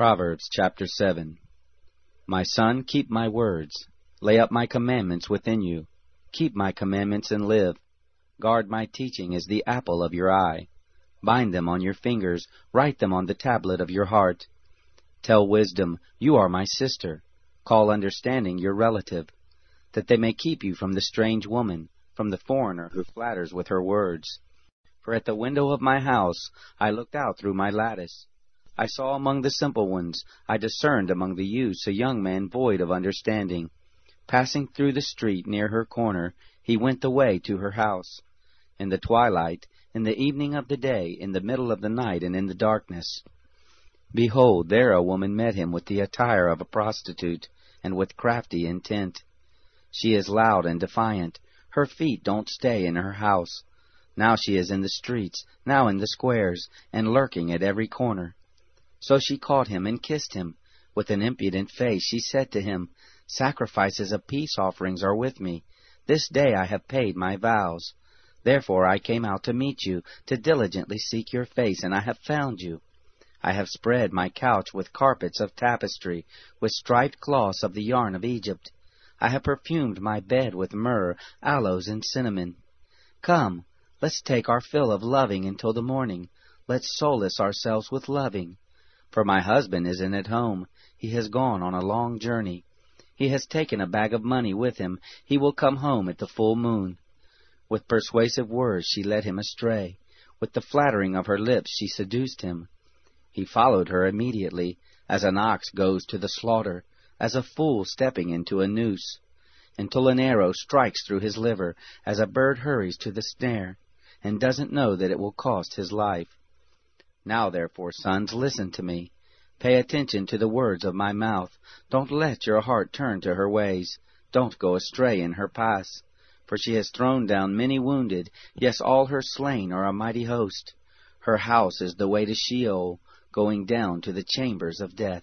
Proverbs chapter 7 My son, keep my words. Lay up my commandments within you. Keep my commandments and live. Guard my teaching as the apple of your eye. Bind them on your fingers, write them on the tablet of your heart. Tell wisdom, you are my sister. Call understanding your relative, that they may keep you from the strange woman, from the foreigner who flatters with her words. For at the window of my house I looked out through my lattice. I saw among the simple ones, I discerned among the youths a young man void of understanding. Passing through the street near her corner, he went the way to her house. In the twilight, in the evening of the day, in the middle of the night, and in the darkness. Behold, there a woman met him with the attire of a prostitute, and with crafty intent. She is loud and defiant. Her feet don't stay in her house. Now she is in the streets, now in the squares, and lurking at every corner. So she caught him and kissed him. With an impudent face she said to him, Sacrifices of peace offerings are with me. This day I have paid my vows. Therefore I came out to meet you, to diligently seek your face, and I have found you. I have spread my couch with carpets of tapestry, with striped cloths of the yarn of Egypt. I have perfumed my bed with myrrh, aloes, and cinnamon. Come, let's take our fill of loving until the morning. Let's solace ourselves with loving. For my husband isn't at home. He has gone on a long journey. He has taken a bag of money with him. He will come home at the full moon. With persuasive words she led him astray. With the flattering of her lips she seduced him. He followed her immediately, as an ox goes to the slaughter, as a fool stepping into a noose, until an arrow strikes through his liver, as a bird hurries to the snare, and doesn't know that it will cost his life. Now, therefore, sons, listen to me. Pay attention to the words of my mouth. Don't let your heart turn to her ways. Don't go astray in her paths. For she has thrown down many wounded, yes, all her slain are a mighty host. Her house is the way to Sheol, going down to the chambers of death.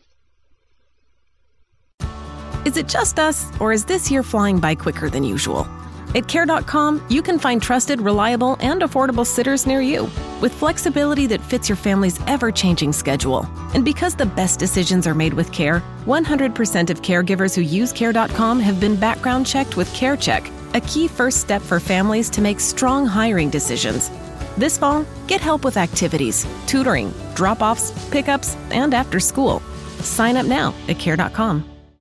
Is it just us, or is this year flying by quicker than usual? At Care.com, you can find trusted, reliable, and affordable sitters near you with flexibility that fits your family's ever changing schedule. And because the best decisions are made with care, 100% of caregivers who use Care.com have been background checked with CareCheck, a key first step for families to make strong hiring decisions. This fall, get help with activities, tutoring, drop offs, pickups, and after school. Sign up now at Care.com.